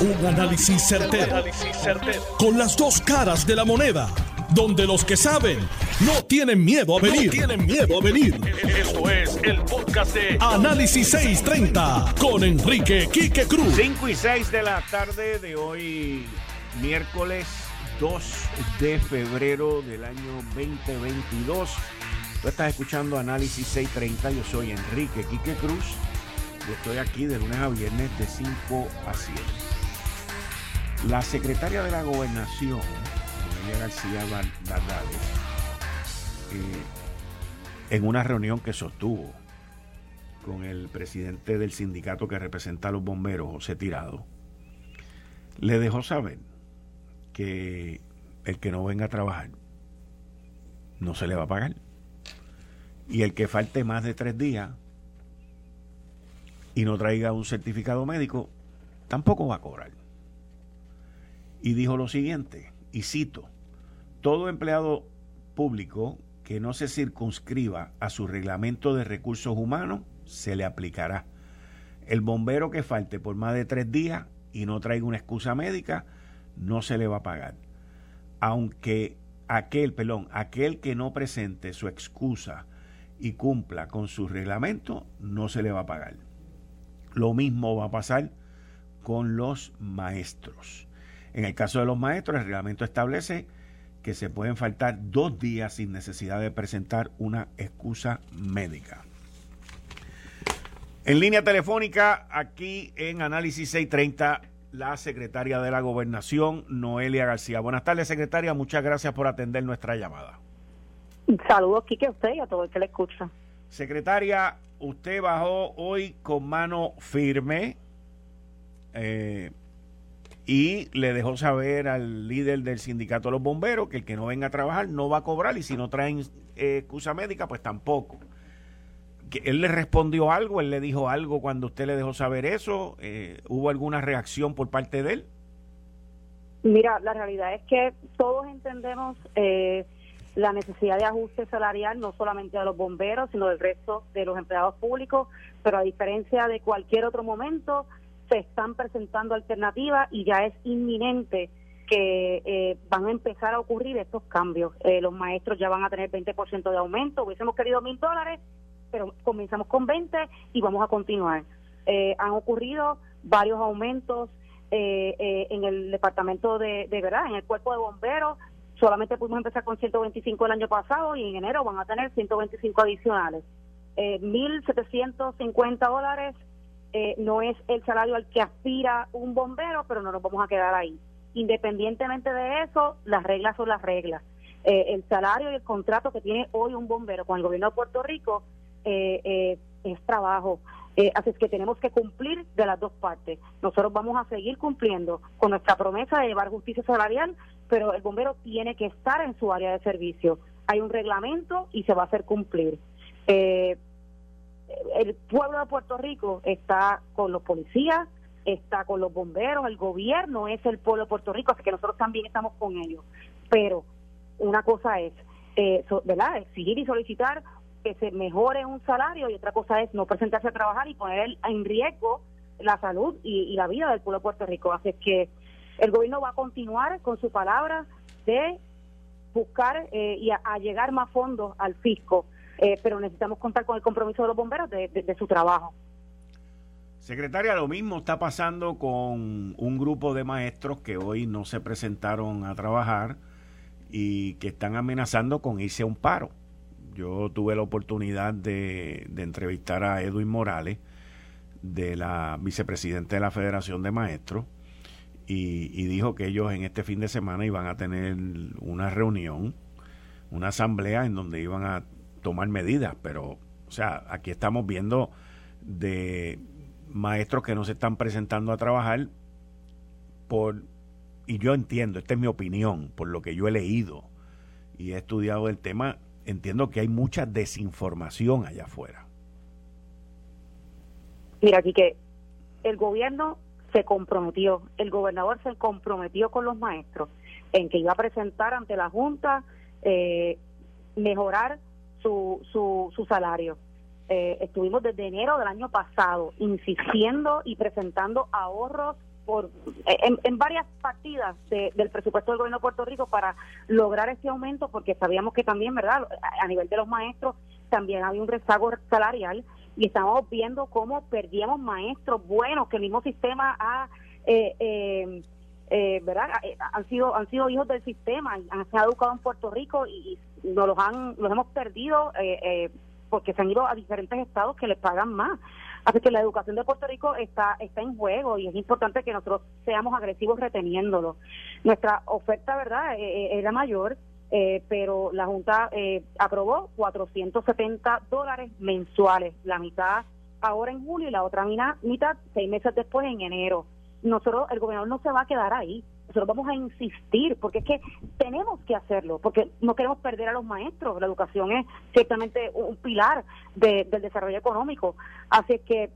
Un análisis certero, Con las dos caras de la moneda. Donde los que saben no tienen miedo a venir. tienen miedo a venir. Esto es el podcast de Análisis 630 con Enrique Quique Cruz. 5 y 6 de la tarde de hoy, miércoles 2 de febrero del año 2022. Tú estás escuchando Análisis 630. Yo soy Enrique Quique Cruz. Y estoy aquí de lunes a viernes de 5 a 7. La secretaria de la Gobernación, María García Bardales, eh, en una reunión que sostuvo con el presidente del sindicato que representa a los bomberos, José Tirado, le dejó saber que el que no venga a trabajar no se le va a pagar. Y el que falte más de tres días y no traiga un certificado médico, tampoco va a cobrar y dijo lo siguiente, y cito, todo empleado público que no se circunscriba a su reglamento de recursos humanos se le aplicará. El bombero que falte por más de tres días y no traiga una excusa médica, no se le va a pagar. Aunque aquel, perdón, aquel que no presente su excusa y cumpla con su reglamento, no se le va a pagar. Lo mismo va a pasar con los maestros. En el caso de los maestros, el reglamento establece que se pueden faltar dos días sin necesidad de presentar una excusa médica. En línea telefónica, aquí en Análisis 630, la secretaria de la Gobernación, Noelia García. Buenas tardes, secretaria. Muchas gracias por atender nuestra llamada. Saludos, Kike, a usted y a todo el que le escucha. Secretaria, usted bajó hoy con mano firme. Eh, y le dejó saber al líder del sindicato de los bomberos que el que no venga a trabajar no va a cobrar y si no traen eh, excusa médica, pues tampoco. Que él le respondió algo, él le dijo algo cuando usted le dejó saber eso, eh, ¿hubo alguna reacción por parte de él? Mira, la realidad es que todos entendemos eh, la necesidad de ajuste salarial, no solamente de los bomberos, sino del resto de los empleados públicos, pero a diferencia de cualquier otro momento, se están presentando alternativas y ya es inminente que eh, van a empezar a ocurrir estos cambios. Eh, los maestros ya van a tener 20% de aumento, hubiésemos querido mil dólares, pero comenzamos con 20 y vamos a continuar. Eh, han ocurrido varios aumentos en el departamento de, de verdad, en el cuerpo de bomberos, solamente pudimos empezar con 125 el año pasado y en enero van a tener 125 adicionales. Eh, 1.750 dólares eh, no es el salario al que aspira un bombero, pero no nos vamos a quedar ahí. Independientemente de eso, las reglas son las reglas. Eh, el salario y el contrato que tiene hoy un bombero con el gobierno de Puerto Rico eh, es trabajo. así es que tenemos que cumplir de las dos partes. Nosotros vamos a seguir cumpliendo con nuestra promesa de llevar justicia salarial, pero el bombero tiene que estar en su área de servicio. Hay un reglamento y se va a hacer cumplir. Eh, el pueblo de Puerto Rico está con los policías, está con los bomberos, el gobierno es el pueblo de Puerto Rico, así que nosotros también estamos con ellos. Pero una cosa es, eh, ¿verdad?, exigir y solicitar que se mejore un salario y otra cosa es no presentarse a trabajar y poner en riesgo la salud y, la vida del pueblo de Puerto Rico. Así que el gobierno va a continuar con su palabra de buscar eh, y a llegar más fondos al fisco. Eh, pero necesitamos contar con el compromiso de los bomberos de, su trabajo. Secretaria, lo mismo está pasando con un grupo de maestros que hoy no se presentaron a trabajar y que están amenazando con irse a un paro. Yo tuve la oportunidad de, entrevistar a Edwin Morales, de la vicepresidente de la Federación de Maestros, y, y, dijo que ellos en este fin de semana iban a tener una reunión, una asamblea en donde iban a tomar medidas, pero, o sea, aquí estamos viendo de maestros que no se están presentando a trabajar por, y yo entiendo, esta es mi opinión, por lo que yo he leído y he estudiado el tema, entiendo que hay mucha desinformación allá afuera. Mira, aquí que el gobierno se comprometió, el gobernador se comprometió con los maestros en que iba a presentar ante la Junta eh, mejorar su, su, su salario. Eh, estuvimos desde enero del año pasado insistiendo y presentando ahorros por en, varias partidas del presupuesto del gobierno de Puerto Rico para lograr ese aumento, porque sabíamos que también, ¿verdad? A nivel de los maestros también había un rezago salarial y estamos viendo cómo perdíamos maestros buenos que el mismo sistema ha eh, eh, eh, verdad han sido han sido hijos del sistema han sido educados en Puerto Rico y, nos los han los hemos perdido porque se han ido a diferentes estados que les pagan más. Así que la educación de Puerto Rico está está en juego y es importante que nosotros seamos agresivos reteniéndolo. Nuestra oferta verdad era mayor eh, pero la Junta eh, aprobó 470 dólares mensuales, la mitad ahora en julio y la otra mitad seis meses después en enero. Nosotros, el gobernador no se va a quedar ahí, nosotros vamos a insistir, porque es que tenemos que hacerlo, porque no queremos perder a los maestros, la educación es ciertamente un pilar del desarrollo económico, así que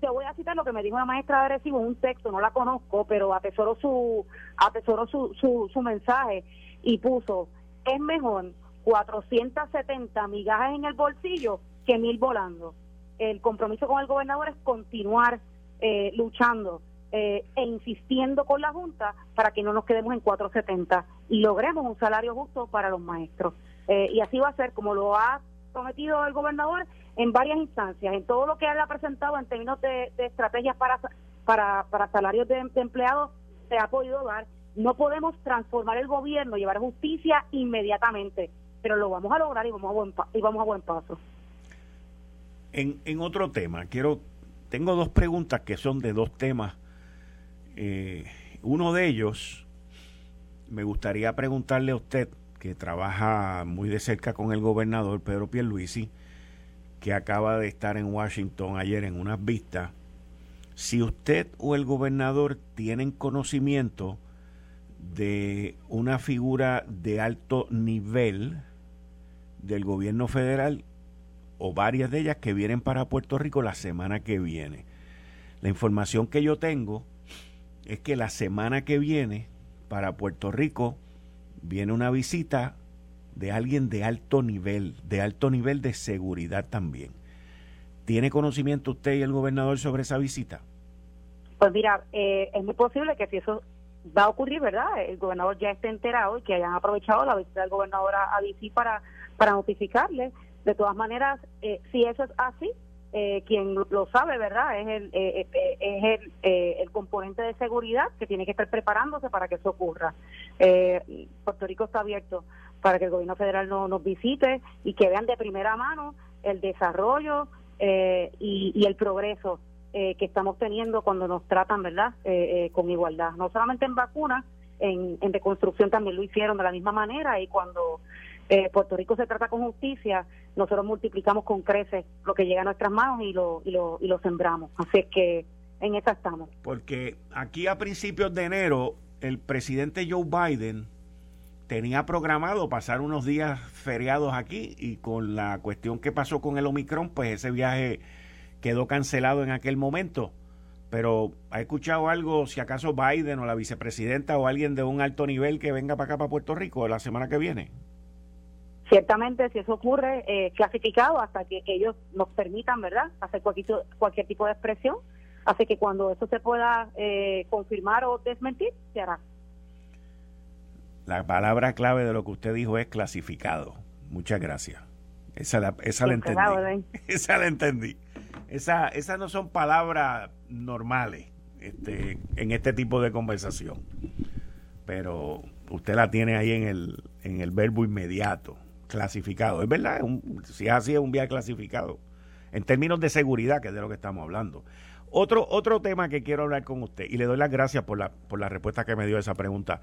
te voy a citar lo que me dijo una maestra de Recibo en un texto, no la conozco, pero atesoro su, atesoro su, su, su mensaje y puso es mejor 470 migajas en el bolsillo que mil volando. El compromiso con el gobernador es continuar eh, luchando eh, e insistiendo con la Junta para que no nos quedemos en 470 y logremos un salario justo para los maestros. Eh, y así va a ser como lo ha prometido el gobernador en varias instancias, en todo lo que él ha presentado en términos de, estrategias para, para, para salarios de empleados, se ha podido dar no podemos transformar el gobierno, llevar justicia inmediatamente, pero lo vamos a lograr y vamos a buen, y vamos a buen paso. En, en otro tema, quiero, tengo dos preguntas que son de dos temas. Eh, uno de ellos, me gustaría preguntarle a usted, que trabaja muy de cerca con el gobernador Pedro Pierluisi, que acaba de estar en Washington ayer en unas vistas, si usted o el gobernador tienen conocimiento de una figura de alto nivel del gobierno federal o varias de ellas que vienen para Puerto Rico la semana que viene. La información que yo tengo es que la semana que viene para Puerto Rico viene una visita de alguien de alto nivel, de alto nivel de seguridad también. ¿Tiene conocimiento usted y el gobernador sobre esa visita? Pues mira, eh, es muy posible que si eso va a ocurrir, ¿verdad? El gobernador ya esté enterado y que hayan aprovechado la visita del gobernador a, para, para notificarle. De todas maneras, eh, si eso es así, eh, quien lo sabe, ¿verdad? Es el, eh, es el, componente de seguridad que tiene que estar preparándose para que eso ocurra. Puerto Rico está abierto para que el gobierno federal no, nos visite y que vean de primera mano el desarrollo y, y el progreso eh, que estamos teniendo cuando nos tratan, ¿verdad?, eh, eh, con igualdad. No solamente en vacunas, en, en reconstrucción también lo hicieron de la misma manera y cuando Puerto Rico se trata con justicia, nosotros multiplicamos con creces lo que llega a nuestras manos y lo, y lo, sembramos. Así que en esa estamos. Porque aquí a principios de enero, el presidente Joe Biden tenía programado pasar unos días feriados aquí y con la cuestión que pasó con el Omicron, pues ese viaje quedó cancelado en aquel momento. Pero ¿ha escuchado algo, si acaso Biden o la vicepresidenta o alguien de un alto nivel que venga para acá, para Puerto Rico, la semana que viene? Ciertamente, si eso ocurre, eh, clasificado hasta que ellos nos permitan, ¿verdad?, hacer cualquier, cualquier tipo de expresión. Así que cuando eso se pueda eh, confirmar o desmentir, se hará. La palabra clave de lo que usted dijo es clasificado. Muchas gracias. Esa la, esa la entendí. Esa la entendí. Esa, esas no son palabras normales este, en este tipo de conversación. Pero usted la tiene ahí en el, en el verbo inmediato, clasificado. Es verdad, si es así, es un viaje clasificado. En términos de seguridad, que es de lo que estamos hablando. Otro, otro tema que quiero hablar con usted, y le doy las gracias por la, por la respuesta que me dio a esa pregunta.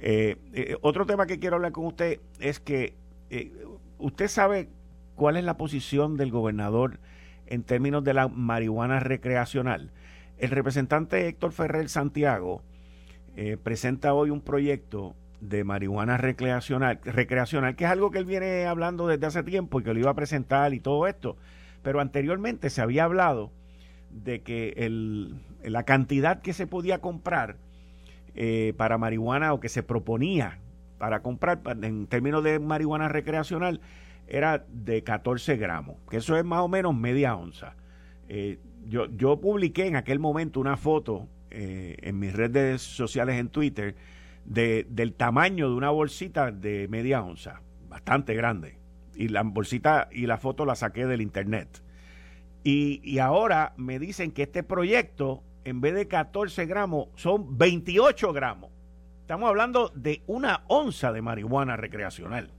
Eh, eh, otro tema que quiero hablar con usted es que eh, usted sabe cuál es la posición del gobernador en términos de la marihuana recreacional. El representante Héctor Ferrer Santiago presenta hoy un proyecto de marihuana recreacional, recreacional, que es algo que él viene hablando desde hace tiempo y que lo iba a presentar y todo esto. Pero anteriormente se había hablado de que el, la cantidad que se podía comprar eh, para marihuana o que se proponía para comprar en términos de marihuana recreacional era de 14 gramos, que eso es más o menos media onza. Eh, yo, yo publiqué en aquel momento una foto eh, en mis redes sociales en Twitter de, del tamaño de una bolsita de media onza, bastante grande. Y la bolsita y la foto la saqué del internet. Y, y ahora me dicen que este proyecto, en vez de 14 gramos, son 28 gramos. Estamos hablando de una onza de marihuana recreacional,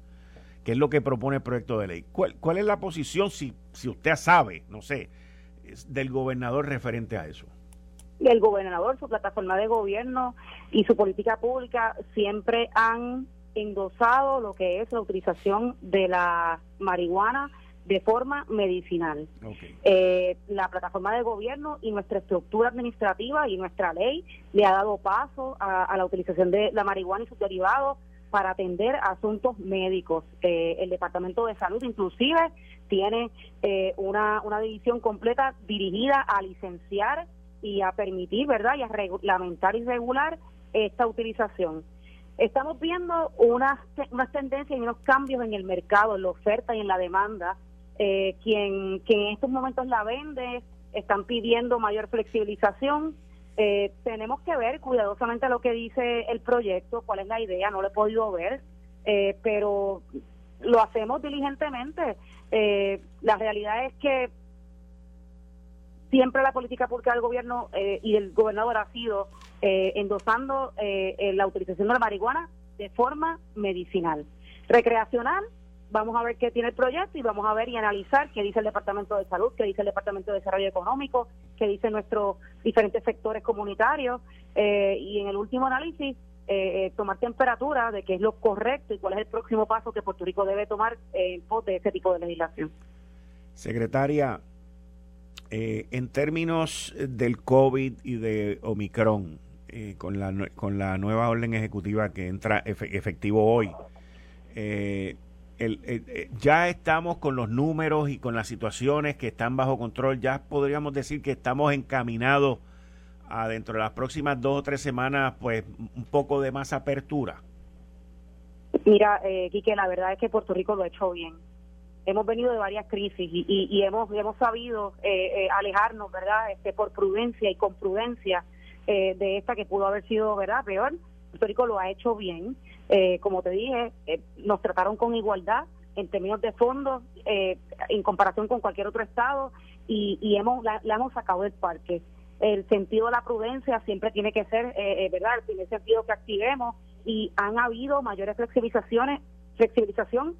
que es lo que propone el proyecto de ley. ¿Cuál, cuál es la posición, si, si usted sabe, no sé, del gobernador referente a eso? El gobernador, su plataforma de gobierno y su política pública siempre han endosado lo que es la utilización de la marihuana de forma medicinal. Eh, la plataforma de gobierno y nuestra estructura administrativa y nuestra ley le ha dado paso a, la utilización de la marihuana y sus derivados para atender asuntos médicos. Eh, el Departamento de Salud inclusive tiene eh, una, una división completa dirigida a licenciar y a permitir, ¿verdad? Y a reglamentar y regular esta utilización. Estamos viendo unas, unas tendencias y unos cambios en el mercado, en la oferta y en la demanda. Eh, quien, quien en estos momentos la vende están pidiendo mayor flexibilización. Eh, tenemos que ver cuidadosamente lo que dice el proyecto, cuál es la idea, no lo he podido ver, eh, pero lo hacemos diligentemente. la realidad es que siempre la política pública del gobierno eh, y el gobernador ha sido eh, endosando eh, la utilización de la marihuana de forma medicinal. Recreacional, vamos a ver qué tiene el proyecto y vamos a ver y analizar qué dice el Departamento de Salud, qué dice el Departamento de Desarrollo Económico, qué dicen nuestros diferentes sectores comunitarios y en el último análisis tomar temperatura de qué es lo correcto y cuál es el próximo paso que Puerto Rico debe tomar en pos de ese tipo de legislación. Secretaria, eh, en términos del COVID y de Omicron, eh, con, la, con la nueva orden ejecutiva que entra efectivo hoy, eh, ya estamos con los números y con las situaciones que están bajo control, ya podríamos decir que estamos encaminados a dentro de las próximas dos o tres semanas, pues un poco de más apertura. Mira, eh, Quique, la verdad es que Puerto Rico lo ha hecho bien hemos venido de varias crisis y, y, hemos hemos sabido eh, eh, alejarnos, ¿verdad? Este, por prudencia y con prudencia eh, de esta que pudo haber sido, ¿verdad? Peor. Puerto Rico lo ha hecho bien. como te dije, nos trataron con igualdad en términos de fondos en comparación con cualquier otro estado y, y hemos la, hemos sacado del parque. El sentido de la prudencia siempre tiene que ser, ¿verdad? El primer sentido que activemos y han habido mayores flexibilizaciones, flexibilización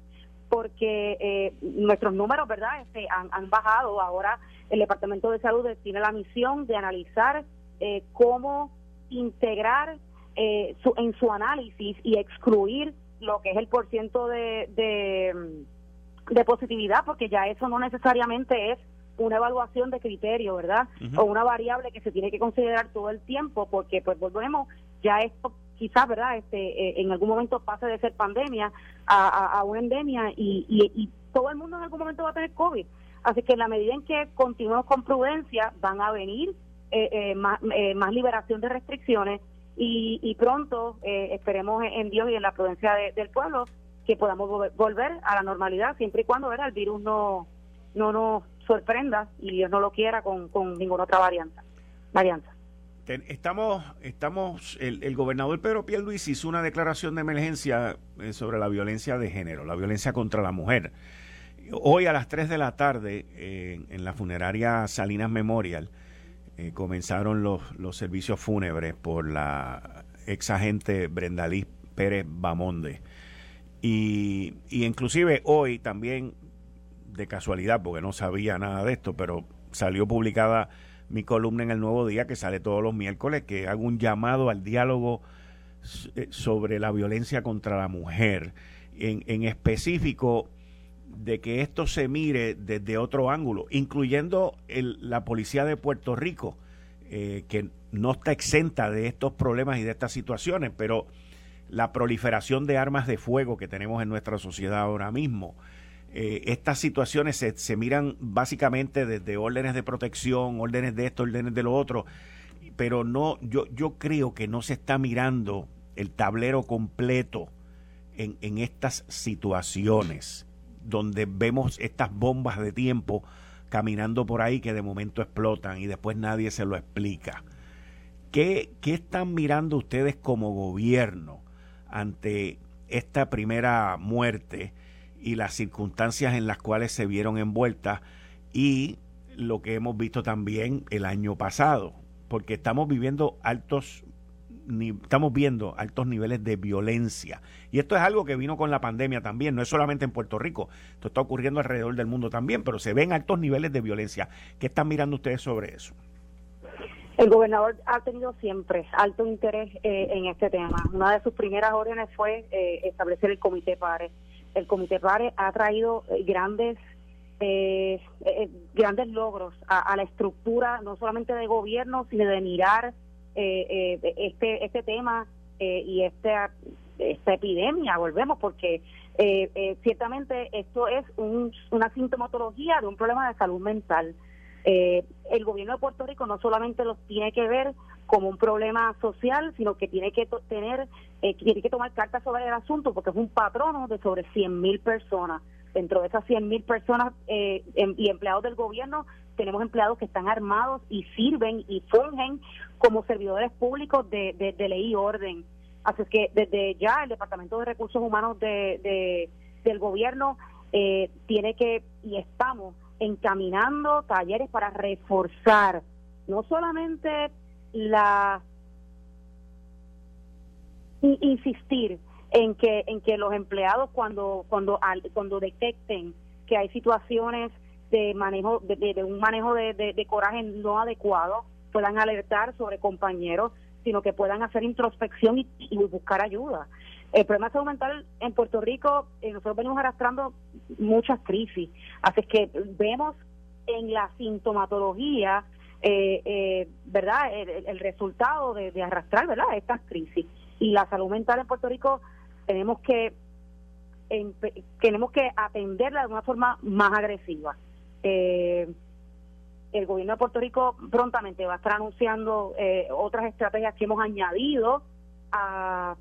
porque eh, nuestros números, ¿verdad?, este, han, bajado. Ahora el Departamento de Salud tiene la misión de analizar eh, cómo integrar eh, su, en su análisis y excluir lo que es el porciento de, de, positividad, porque ya eso no necesariamente es una evaluación de criterio, ¿verdad? O una variable que se tiene que considerar todo el tiempo, porque pues volvemos, ya esto quizás, ¿verdad? Este, eh, en algún momento pase de ser pandemia a, una endemia y, y, todo el mundo en algún momento va a tener COVID. Así que en la medida en que continuemos con prudencia, van a venir eh, eh, más, más, liberación de restricciones y, y pronto esperemos en Dios y en la prudencia del pueblo que podamos volver a la normalidad siempre y cuando ¿verdad? el virus no, no nos sorprenda y Dios no lo quiera con, con ninguna otra variante. variante estamos, estamos, el, gobernador Pedro Pierluisi hizo una declaración de emergencia eh, sobre la violencia de género, la violencia contra la mujer. Hoy a las 3 de la tarde, eh, en la funeraria Salinas Memorial, eh, comenzaron los, los servicios fúnebres por la ex agente Brenda Pérez Bamonde. Y, y inclusive hoy también, de casualidad, porque no sabía nada de esto, pero salió publicada mi columna en el Nuevo Día que sale todos los miércoles, que hago un llamado al diálogo eh, sobre la violencia contra la mujer, en, en específico de que esto se mire desde otro ángulo, incluyendo la policía de Puerto Rico, eh, que no está exenta de estos problemas y de estas situaciones, pero la proliferación de armas de fuego que tenemos en nuestra sociedad ahora mismo, eh, estas situaciones se, se, miran básicamente desde órdenes de protección, órdenes de esto, órdenes de lo otro, pero no, yo, yo creo que no se está mirando el tablero completo en, en estas situaciones donde vemos estas bombas de tiempo caminando por ahí que de momento explotan y después nadie se lo explica. ¿qué, ¿qué están mirando ustedes como gobierno ante esta primera muerte y las circunstancias en las cuales se vieron envueltas y lo que hemos visto también el año pasado? Porque estamos viviendo altos estamos viendo altos niveles de violencia. Y esto es algo que vino con la pandemia también, no es solamente en Puerto Rico, esto está ocurriendo alrededor del mundo también, pero se ven altos niveles de violencia. ¿Qué están mirando ustedes sobre eso? El gobernador ha tenido siempre alto interés eh, en este tema. Una de sus primeras órdenes fue eh, establecer el Comité PARE. El Comité PARE ha traído eh, grandes grandes logros a, la estructura, no solamente de gobierno, sino de mirar eh, eh, este este tema eh, y esta esta epidemia. Volvemos porque eh, ciertamente esto es una sintomatología de un problema de salud mental. El gobierno de Puerto Rico no solamente los tiene que ver como un problema social, sino que tiene que tener, tiene que tomar cartas sobre el asunto porque es un patrono de sobre 100 mil personas. Dentro de esas 100 mil personas em, y empleados del gobierno, tenemos empleados que están armados y sirven y fungen como servidores públicos de, de, ley y orden. Así es que desde ya el Departamento de Recursos Humanos de, del gobierno eh, tiene que, y estamos encaminando talleres para reforzar no solamente la insistir en que en que los empleados cuando cuando cuando detecten que hay situaciones de manejo de, un manejo de, coraje no adecuado puedan alertar sobre compañeros sino que puedan hacer introspección y, buscar ayuda. El problema de salud mental en Puerto Rico eh, nosotros venimos arrastrando muchas crisis. Así que vemos en la sintomatología eh, eh, verdad el, resultado de, arrastrar verdad estas crisis. Y la salud mental en Puerto Rico tenemos que tenemos que atenderla de una forma más agresiva. Eh, el gobierno de Puerto Rico prontamente va a estar anunciando eh, otras estrategias que hemos añadido a,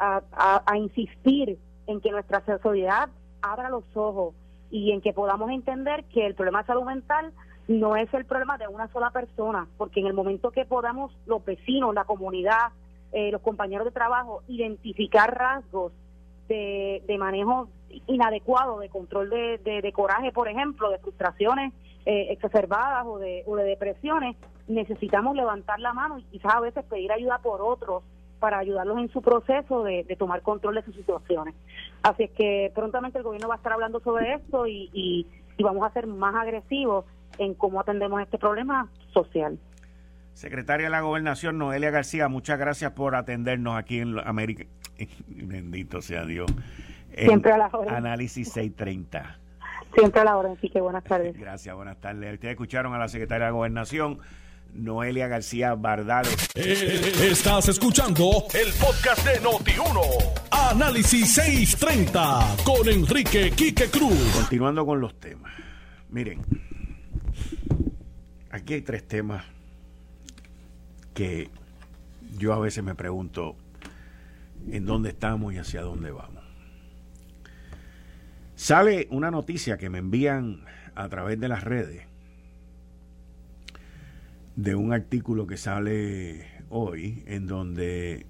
a, insistir en que nuestra sociedad abra los ojos y en que podamos entender que el problema de salud mental no es el problema de una sola persona, porque en el momento que podamos los vecinos, la comunidad, eh, los compañeros de trabajo, identificar rasgos de, de manejo inadecuado de control de, de, coraje, por ejemplo, de frustraciones eh, exacerbadas o de, o de depresiones, necesitamos levantar la mano y quizás a veces pedir ayuda por otros para ayudarlos en su proceso de, tomar control de sus situaciones. Así es que prontamente el gobierno va a estar hablando sobre esto y, y, vamos a ser más agresivos en cómo atendemos este problema social. Secretaria de la Gobernación, Noelia García, muchas gracias por atendernos aquí en América. Bendito sea Dios. Siempre a la hora. Análisis 630. Siempre a la hora, así que buenas tardes. Gracias, buenas tardes. Ustedes escucharon a la secretaria de Gobernación, Noelia García Bardales. Eh, estás escuchando el podcast de Noti1. Análisis 630 con Enrique Quique Cruz. Continuando con los temas. Miren, aquí hay tres temas que yo a veces me pregunto en dónde estamos y hacia dónde vamos. Sale una noticia que me envían a través de las redes de un artículo que sale hoy en donde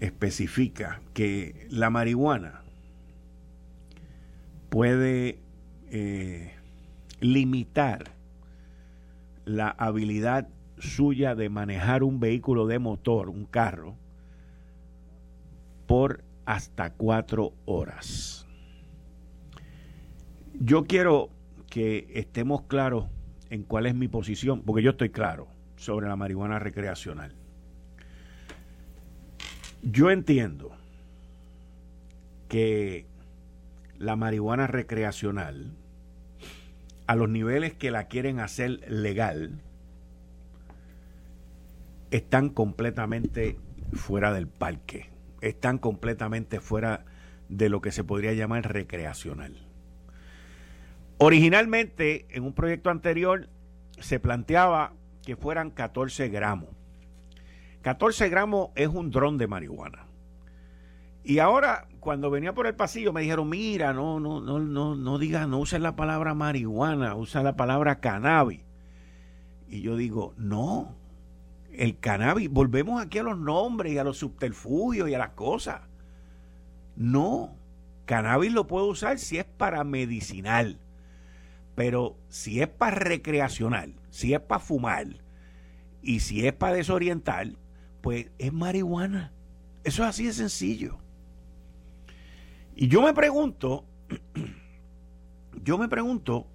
especifica que la marihuana puede eh, limitar la habilidad suya de manejar un vehículo de motor, un carro, por hasta cuatro horas. Yo quiero que estemos claros en cuál es mi posición, porque yo estoy claro sobre la marihuana recreacional. Yo entiendo que la marihuana recreacional, a los niveles que la quieren hacer legal, están completamente fuera del parque, están completamente fuera de lo que se podría llamar recreacional. Originalmente, en un proyecto anterior, se planteaba que fueran 14 gramos. 14 gramos es un dron de marihuana. Y ahora, cuando venía por el pasillo, me dijeron, mira, no, no, no, no, no digas, no uses la palabra marihuana, usa la palabra cannabis. Y yo digo, no, el cannabis, volvemos aquí a los nombres y a los subterfugios y a las cosas. No, cannabis lo puedo usar si es para medicinal, pero si es para recreacional, si es para fumar y si es para desorientar, pues es marihuana. Eso es así de sencillo. Y yo me pregunto, yo me pregunto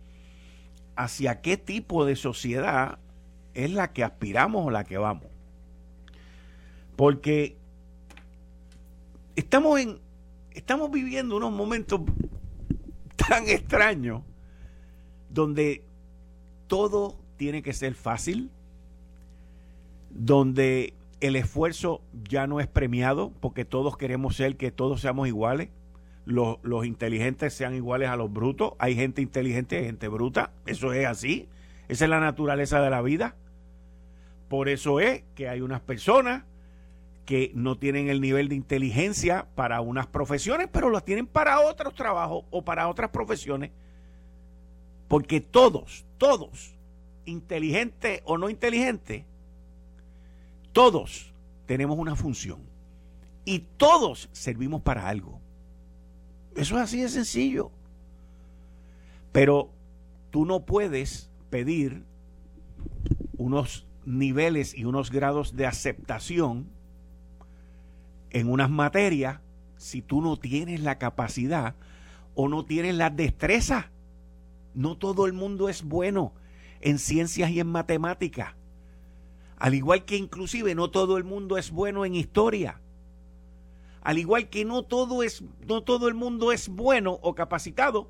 hacia qué tipo de sociedad es la que aspiramos o la que vamos. Porque estamos en estamos viviendo unos momentos tan extraños donde todo tiene que ser fácil, donde el esfuerzo ya no es premiado porque todos queremos ser que todos seamos iguales. Los, los, inteligentes sean iguales a los brutos. Hay gente inteligente y gente bruta. Eso es así. Esa es la naturaleza de la vida. Por eso es que hay unas personas que no tienen el nivel de inteligencia para unas profesiones, pero las tienen para otros trabajos o para otras profesiones. Porque todos, todos, inteligentes o no inteligentes, todos tenemos una función y todos servimos para algo. Eso es así de sencillo. Pero tú no puedes pedir unos niveles y unos grados de aceptación en unas materias si tú no tienes la capacidad o no tienes la destreza. No todo el mundo es bueno en ciencias y en matemáticas. Al igual que inclusive no todo el mundo es bueno en historia. Al igual que no todo, es, no todo el mundo es bueno o capacitado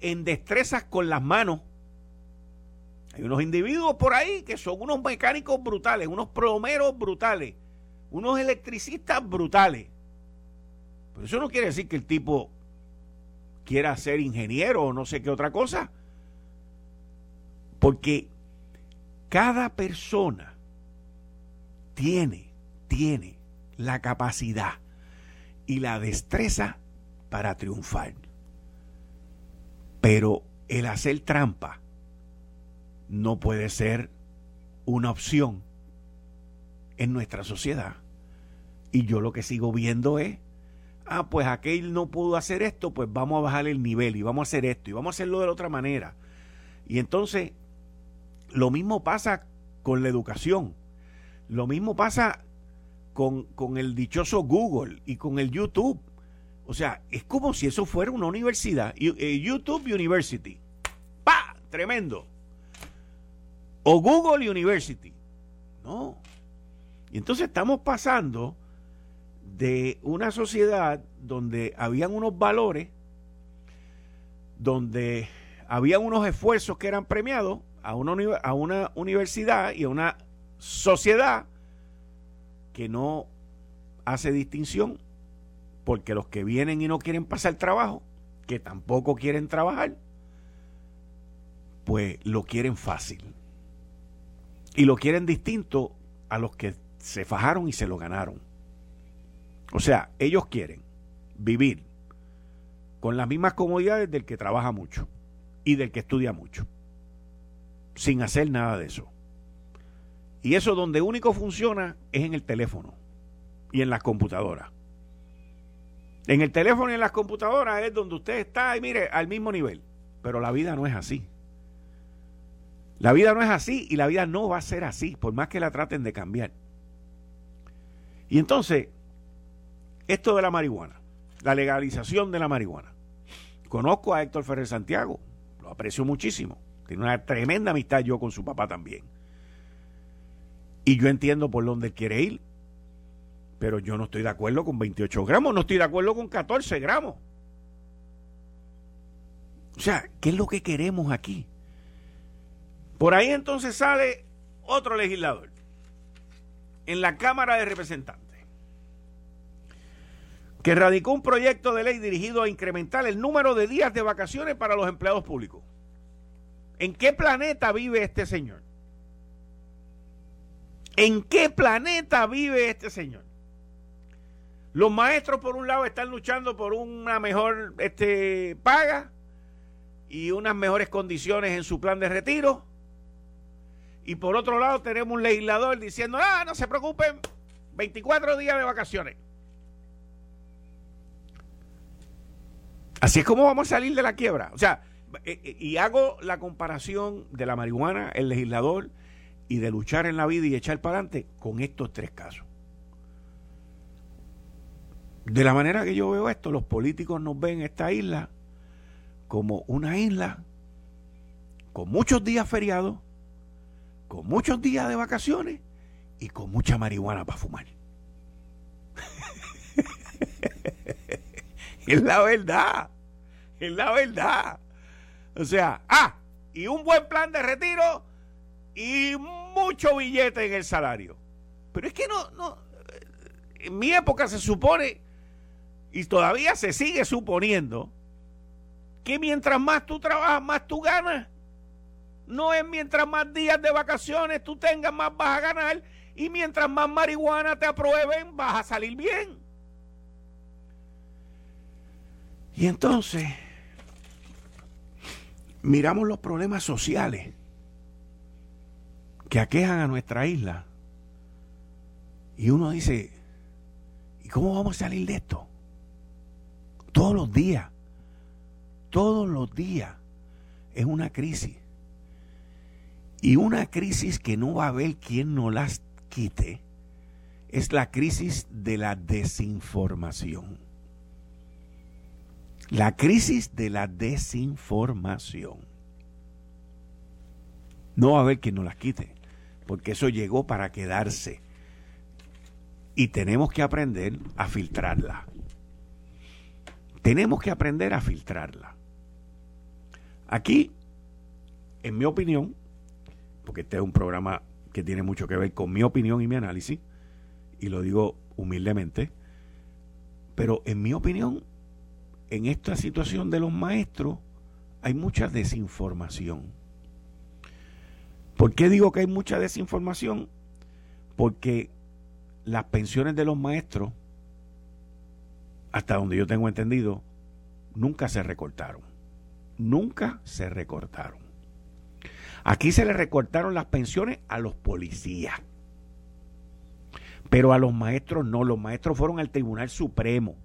en destrezas con las manos. Hay unos individuos por ahí que son unos mecánicos brutales, unos plomeros brutales, unos electricistas brutales. Pero eso no quiere decir que el tipo quiera ser ingeniero o no sé qué otra cosa. Porque cada persona tiene, tiene la capacidad y la destreza para triunfar. Pero el hacer trampa no puede ser una opción en nuestra sociedad. Y yo lo que sigo viendo es, ah, pues aquel no pudo hacer esto, pues vamos a bajar el nivel y vamos a hacer esto y vamos a hacerlo de la otra manera. Y entonces, lo mismo pasa con la educación. Lo mismo pasa con, el dichoso Google y con el YouTube. O sea, es como si eso fuera una universidad. Eh, YouTube University. ¡Pa! Tremendo. O Google University. No. Y entonces estamos pasando de una sociedad donde habían unos valores, donde habían unos esfuerzos que eran premiados a una, a una universidad y a una sociedad que no hace distinción porque los que vienen y no quieren pasar trabajo, que tampoco quieren trabajar, pues lo quieren fácil. Y lo quieren distinto a los que se fajaron y se lo ganaron. O sea, ellos quieren vivir con las mismas comodidades del que trabaja mucho y del que estudia mucho, sin hacer nada de eso. Y eso donde único funciona es en el teléfono y en las computadoras. En el teléfono y en las computadoras es donde usted está y mire al mismo nivel. Pero la vida no es así. La vida no es así y la vida no va a ser así, por más que la traten de cambiar. Y entonces, esto de la marihuana, la legalización de la marihuana. Conozco a Héctor Ferrer Santiago, lo aprecio muchísimo. Tiene una tremenda amistad yo con su papá también. Y yo entiendo por dónde quiere ir. Pero yo no estoy de acuerdo con 28 gramos, no estoy de acuerdo con 14 gramos. O sea, ¿qué es lo que queremos aquí? Por ahí entonces sale otro legislador en la Cámara de Representantes que radicó un proyecto de ley dirigido a incrementar el número de días de vacaciones para los empleados públicos. ¿En qué planeta vive este señor? ¿En qué planeta vive este señor? Los maestros, por un lado, están luchando por una mejor este, paga y unas mejores condiciones en su plan de retiro. Y por otro lado tenemos un legislador diciendo, ah, no se preocupen, 24 días de vacaciones. Así es como vamos a salir de la quiebra. O sea, eh, eh, y hago la comparación de la marihuana, el legislador, y de luchar en la vida y echar para adelante con estos tres casos. De la manera que yo veo esto, los políticos nos ven esta isla como una isla con muchos días feriados, con muchos días de vacaciones y con mucha marihuana para fumar. es la verdad, es la verdad. O sea, ah, y un buen plan de retiro y mucho billete en el salario. Pero es que no, no, en mi época se supone, y todavía se sigue suponiendo, que mientras más tú trabajas, más tú ganas. No es mientras más días de vacaciones tú tengas, más vas a ganar. Y mientras más marihuana te aprueben, vas a salir bien. Y entonces, miramos los problemas sociales que aquejan a nuestra isla. Y uno dice, ¿y cómo vamos a salir de esto? Todos los días, todos los días es una crisis. Y una crisis que no va a haber quien no las quite es la crisis de la desinformación. La crisis de la desinformación. No va a haber quien no las quite, porque eso llegó para quedarse. Y tenemos que aprender a filtrarla. Tenemos que aprender a filtrarla. Aquí, en mi opinión, porque este es un programa que tiene mucho que ver con mi opinión y mi análisis, y lo digo humildemente, pero en mi opinión, en esta situación de los maestros, hay mucha desinformación. ¿Por qué digo que hay mucha desinformación? Porque las pensiones de los maestros, hasta donde yo tengo entendido, nunca se recortaron. Nunca se recortaron. Aquí se le recortaron las pensiones a los policías. Pero a los maestros no, los maestros fueron al Tribunal Supremo.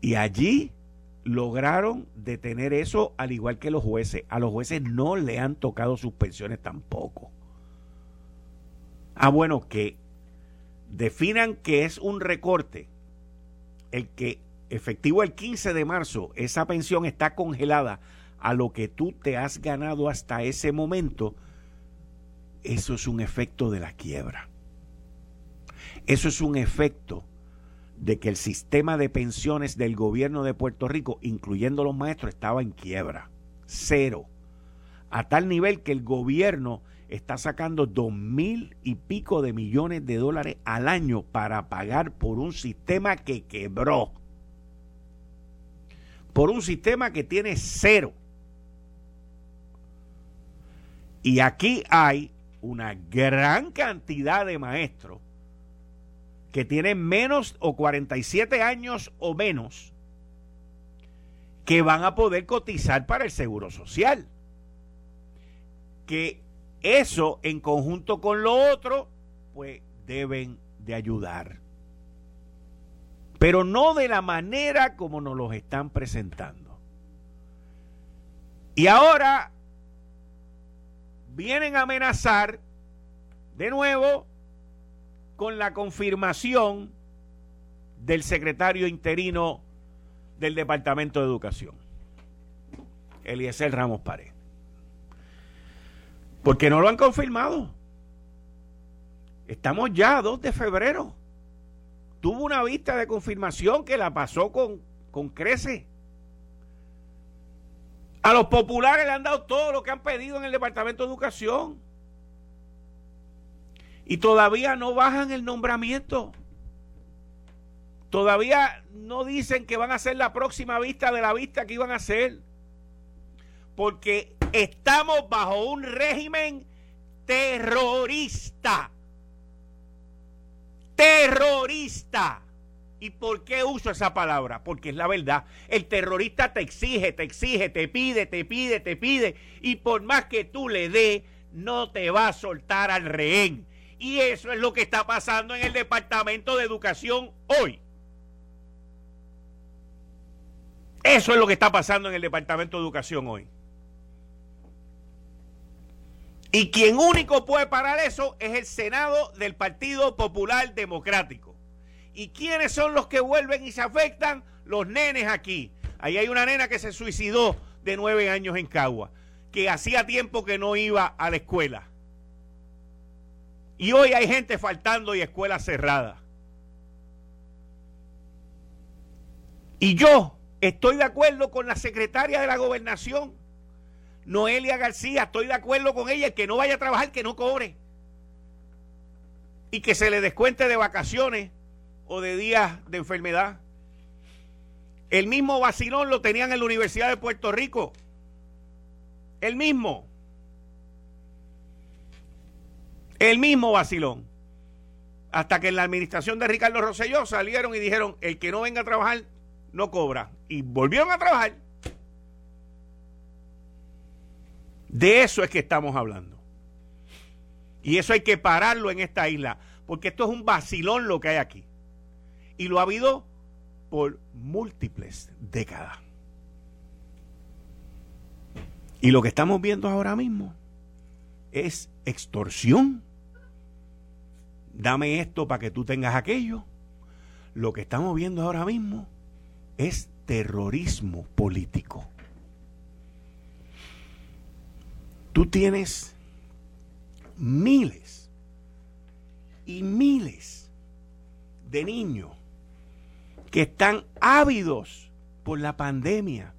Y allí lograron detener eso al igual que los jueces. A los jueces no le han tocado sus pensiones tampoco. Ah, bueno, que definan que es un recorte. El que efectivo el 15 de marzo, esa pensión está congelada a lo que tú te has ganado hasta ese momento, eso es un efecto de la quiebra. Eso es un efecto de que el sistema de pensiones del gobierno de Puerto Rico, incluyendo los maestros, estaba en quiebra. Cero. A tal nivel que el gobierno está sacando dos mil y pico de millones de dólares al año para pagar por un sistema que quebró. Por un sistema que tiene cero. Y aquí hay una gran cantidad de maestros que tienen menos o 47 años o menos que van a poder cotizar para el seguro social. Que eso en conjunto con lo otro, pues deben de ayudar. Pero no de la manera como nos los están presentando. Y ahora vienen a amenazar de nuevo con la confirmación del secretario interino del Departamento de Educación, Eliezer Ramos Pared. Porque no lo han confirmado. Estamos ya a 2 de febrero. Tuvo una vista de confirmación que la pasó con, con Crece. A los populares le han dado todo lo que han pedido en el Departamento de Educación. Y todavía no bajan el nombramiento. Todavía no dicen que van a hacer la próxima vista de la vista que iban a hacer. Porque estamos bajo un régimen terrorista. Terrorista. ¿Y por qué uso esa palabra? Porque es la verdad. El terrorista te exige, te exige, te pide, te pide, te pide. Y por más que tú le des, no te va a soltar al rehén. Y eso es lo que está pasando en el Departamento de Educación hoy. Eso es lo que está pasando en el Departamento de Educación hoy. Y quien único puede parar eso es el Senado del Partido Popular Democrático. ¿Y quiénes son los que vuelven y se afectan? Los nenes aquí. Ahí hay una nena que se suicidó de nueve años en Cagua, que hacía tiempo que no iba a la escuela. Y hoy hay gente faltando y escuelas cerradas. Y yo estoy de acuerdo con la secretaria de la gobernación Noelia García, estoy de acuerdo con ella, el que no vaya a trabajar, que no cobre. Y que se le descuente de vacaciones o de días de enfermedad. El mismo vacilón lo tenían en la Universidad de Puerto Rico. El mismo. El mismo vacilón. Hasta que en la administración de Ricardo Rosselló salieron y dijeron, el que no venga a trabajar no cobra. Y volvieron a trabajar. De eso es que estamos hablando. Y eso hay que pararlo en esta isla, porque esto es un vacilón lo que hay aquí. Y lo ha habido por múltiples décadas. Y lo que estamos viendo ahora mismo es extorsión. Dame esto para que tú tengas aquello. Lo que estamos viendo ahora mismo es terrorismo político. Tú tienes miles y miles de niños que están ávidos por la pandemia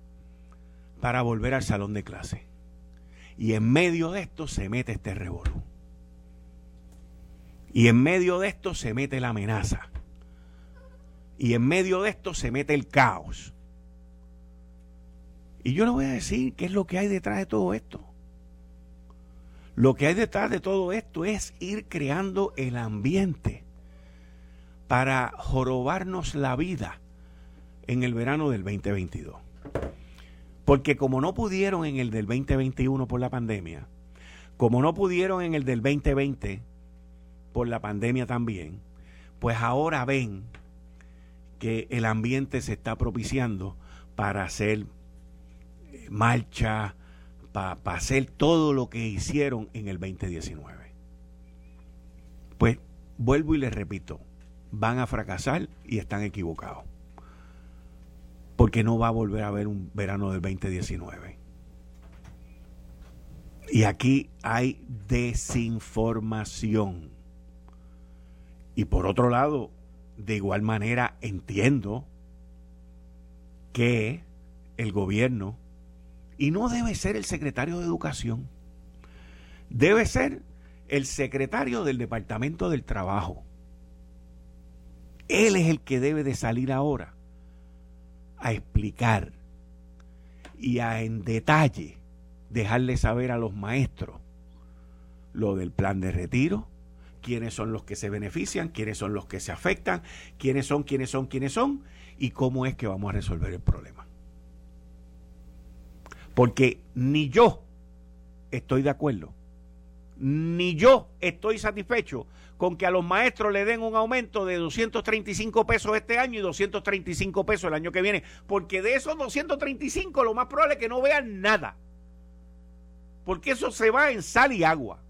para volver al salón de clase. Y en medio de esto se mete este revolú. Y en medio de esto se mete la amenaza. Y en medio de esto se mete el caos. Y yo le voy a decir qué es lo que hay detrás de todo esto. Lo que hay detrás de todo esto es ir creando el ambiente para jorobarnos la vida en el verano del 2022. Porque como no pudieron en el del 2021 por la pandemia, como no pudieron en el del 2020 por la pandemia también, pues ahora ven que el ambiente se está propiciando para hacer eh, marcha, para hacer todo lo que hicieron en el 2019. Pues vuelvo y les repito, van a fracasar y están equivocados. Porque no va a volver a haber un verano del 2019. Y aquí hay desinformación. Y por otro lado, de igual manera entiendo que el gobierno y no debe ser el secretario de Educación. Debe ser el secretario del Departamento del Trabajo. Él es el que debe de salir ahora a explicar y a en detalle dejarle saber a los maestros lo del plan de retiro, quiénes son los que se benefician, quiénes son los que se afectan, quiénes son, quiénes son, quiénes son y cómo es que vamos a resolver el problema. Porque ni yo estoy de acuerdo, ni yo estoy satisfecho con que a los maestros le den un aumento de 235 pesos este año y 235 pesos el año que viene. Porque de esos 235 lo más probable es que no vean nada. Porque eso se va en sal y agua.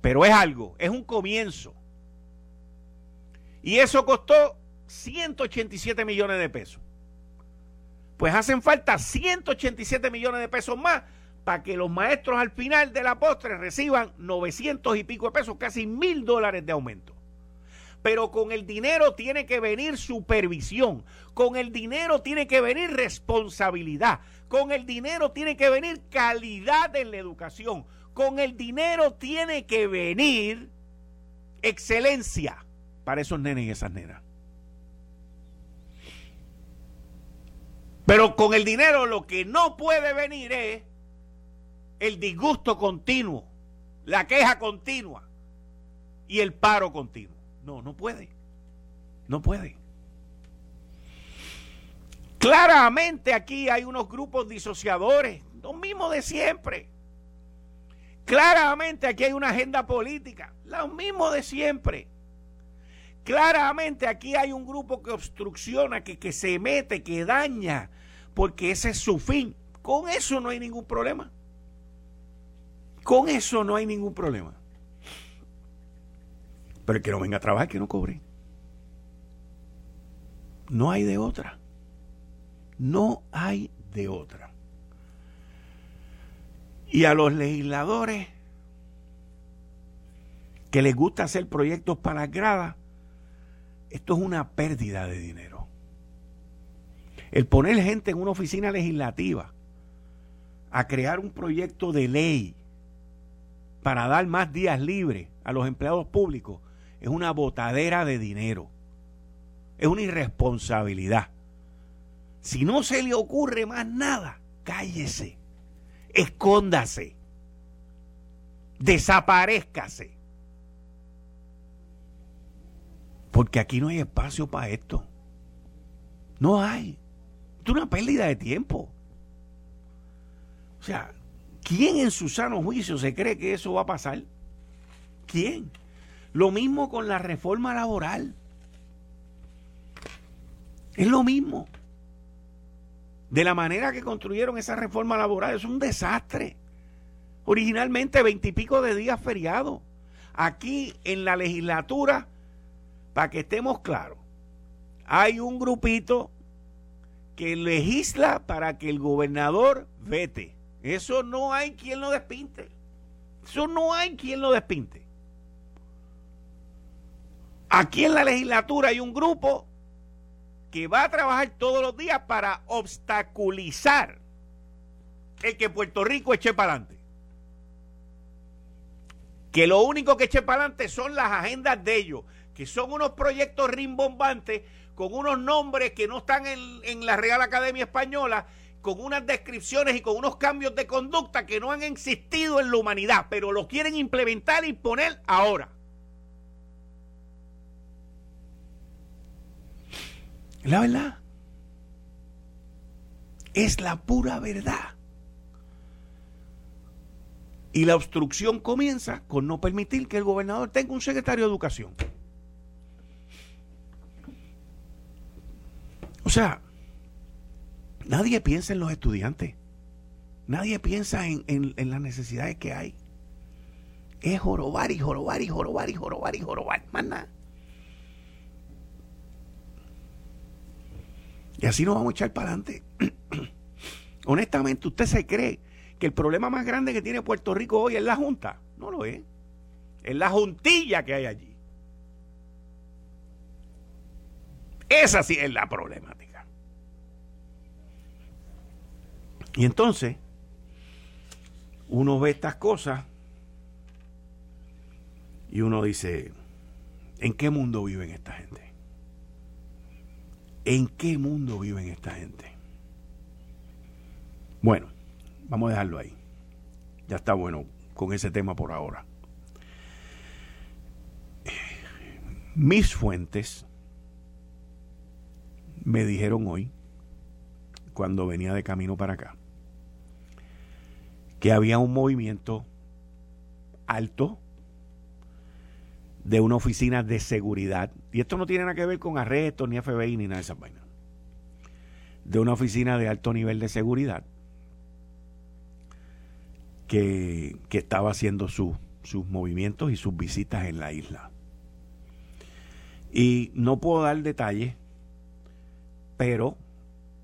Pero es algo, es un comienzo. Y eso costó 187 millones de pesos pues hacen falta 187 millones de pesos más para que los maestros al final de la postre reciban 900 y pico de pesos, casi mil dólares de aumento. Pero con el dinero tiene que venir supervisión, con el dinero tiene que venir responsabilidad, con el dinero tiene que venir calidad en la educación, con el dinero tiene que venir excelencia para esos nenes y esas nenas. Pero con el dinero lo que no puede venir es el disgusto continuo, la queja continua y el paro continuo. No, no puede. No puede. Claramente aquí hay unos grupos disociadores, los mismos de siempre. Claramente aquí hay una agenda política, lo mismo de siempre. Claramente aquí hay un grupo que obstrucciona, que, se mete, que daña, porque ese es su fin. Con eso no hay ningún problema. Con eso no hay ningún problema. Pero que no venga a trabajar, que no cobre. No hay de otra. No hay de otra. Y a los legisladores que les gusta hacer proyectos para las gradas, esto es una pérdida de dinero. El poner gente en una oficina legislativa a crear un proyecto de ley para dar más días libres a los empleados públicos es una botadera de dinero. Es una irresponsabilidad. Si no se le ocurre más nada, cállese, escóndase, desaparezcase. Porque aquí no hay espacio para esto. No hay. Es una pérdida de tiempo. O sea, ¿quién en su sano juicio se cree que eso va a pasar? ¿Quién? Lo mismo con la reforma laboral. Es lo mismo. De la manera que construyeron esa reforma laboral, es un desastre. Originalmente veintipico de días feriados. Aquí en la legislatura, para que estemos claros, hay un grupito que legisla para que el gobernador vete. Eso no hay quien lo despinte. Eso no hay quien lo despinte. Aquí en la legislatura hay un grupo que va a trabajar todos los días para obstaculizar el que Puerto Rico eche para adelante. Que lo único que eche para adelante son las agendas de ellos, que son unos proyectos rimbombantes con unos nombres que no están en, la Real Academia Española, con unas descripciones y con unos cambios de conducta que no han existido en la humanidad, pero lo quieren implementar y poner ahora. La verdad. Es la pura verdad. Y la obstrucción comienza con no permitir que el gobernador tenga un secretario de educación. O sea, nadie piensa en los estudiantes. Nadie piensa en, en las necesidades que hay. Es jorobar y jorobar y jorobar y jorobar y jorobar. Más. Y así nos vamos a echar para adelante. Honestamente, ¿usted se cree que el problema más grande que tiene Puerto Rico hoy es la Junta? No lo es. Es la juntilla que hay allí. Esa sí es la problemática. Y entonces, uno ve estas cosas y uno dice, ¿en qué mundo viven esta gente? ¿En qué mundo viven esta gente? Bueno, vamos a dejarlo ahí. Ya está bueno con ese tema por ahora. Mis fuentes me dijeron hoy, cuando venía de camino para acá, que había un movimiento alto de una oficina de seguridad, y esto no tiene nada que ver con arrestos, ni FBI, ni nada de esas vainas, de una oficina de alto nivel de seguridad que, estaba haciendo sus movimientos y sus visitas en la isla. Y no puedo dar detalles, pero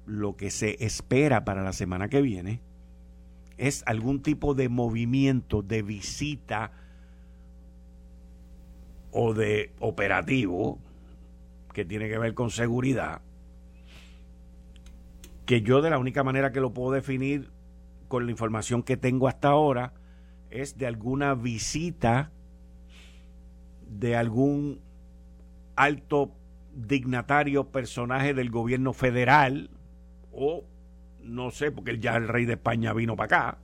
lo que se espera para la semana que viene es algún tipo de movimiento de visita o de operativo que tiene que ver con seguridad, que yo de la única manera que lo puedo definir con la información que tengo hasta ahora es de alguna visita de algún alto dignatario personaje del gobierno federal o no sé, porque ya el rey de España vino para acá,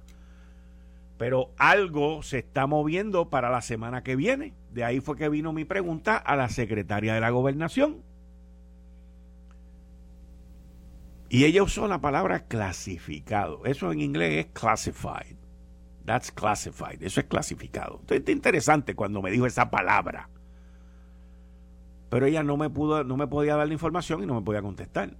pero algo se está moviendo para la semana que viene. De ahí fue que vino mi pregunta a la secretaria de la gobernación. Y ella usó la palabra clasificado. Eso en inglés es classified. That's classified. Eso es clasificado. Entonces, es interesante cuando me dijo esa palabra. Pero ella no me pudo, no me podía dar la información y no me podía contestar.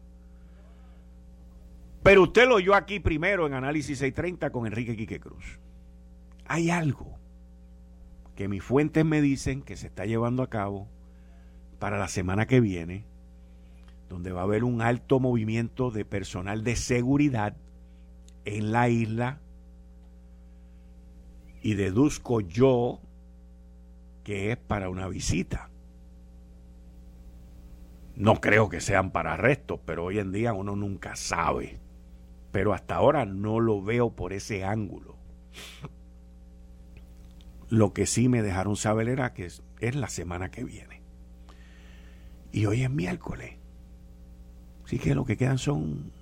Pero usted lo oyó aquí primero en Análisis 630 con Enrique Quique Cruz. Hay algo que mis fuentes me dicen que se está llevando a cabo para la semana que viene, donde va a haber un alto movimiento de personal de seguridad en la isla y deduzco yo que es para una visita. No creo que sean para arrestos, pero hoy en día uno nunca sabe. Pero hasta ahora no lo veo por ese ángulo. Lo que sí me dejaron saber era que es, la semana que viene. Y hoy es miércoles. Así que lo que quedan son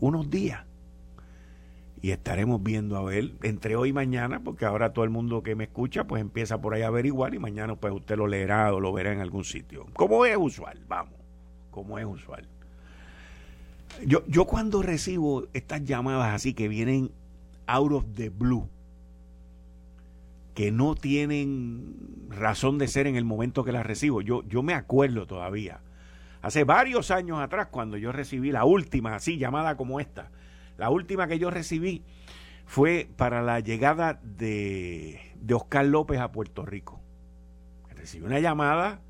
unos días. Y estaremos viendo a ver entre hoy y mañana, porque ahora todo el mundo que me escucha pues empieza por ahí a averiguar y mañana pues usted lo leerá o lo verá en algún sitio. Como es usual, vamos, como es usual. Yo, yo cuando recibo estas llamadas así que vienen out of the blue, que no tienen razón de ser en el momento que las recibo. Yo, yo me acuerdo todavía, hace varios años atrás, cuando yo recibí la última, así llamada como esta, la última que yo recibí fue para la llegada de, de Oscar López a Puerto Rico. Recibí una llamada,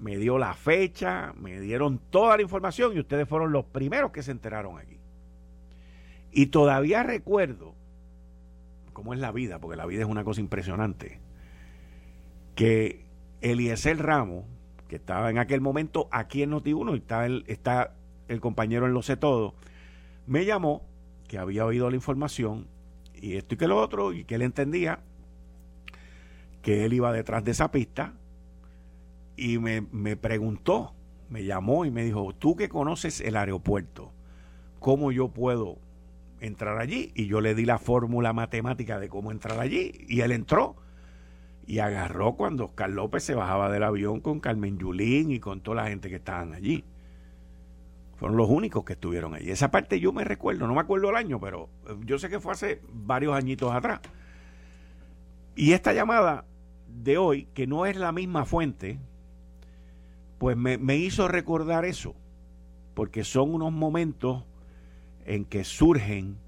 me dio la fecha, me dieron toda la información y ustedes fueron los primeros que se enteraron aquí. Y todavía recuerdo cómo es la vida, porque la vida es una cosa impresionante, que Eliezer Ramos, que estaba en aquel momento aquí en Noti1 y está el, está el compañero en Lo Sé Todo, me llamó, que había oído la información, y esto y que lo otro, y que él entendía que él iba detrás de esa pista, y me, me preguntó, me llamó y me dijo, tú que conoces el aeropuerto, ¿cómo yo puedo entrar allí y yo le di la fórmula matemática de cómo entrar allí y él entró y agarró cuando Oscar López se bajaba del avión con Carmen Yulín y con toda la gente que estaban allí. Fueron los únicos que estuvieron allí. Esa parte yo me recuerdo, no me acuerdo el año, pero eh, yo sé que fue hace varios añitos atrás. Y esta llamada de hoy, que no es la misma fuente, pues me, me hizo recordar eso, porque son unos momentos en que surgen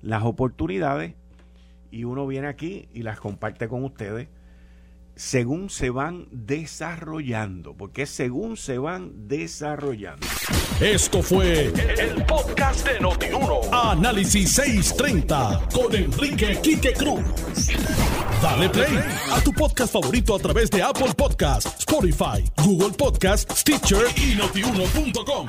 las oportunidades y uno viene aquí y las comparte con ustedes según se van desarrollando, porque según se van desarrollando. Esto fue el, podcast de Notiuno. Análisis 630 con Enrique Quique Cruz. Dale play a tu podcast favorito a través de Apple Podcasts, Spotify, Google Podcasts, Stitcher y notiuno.com.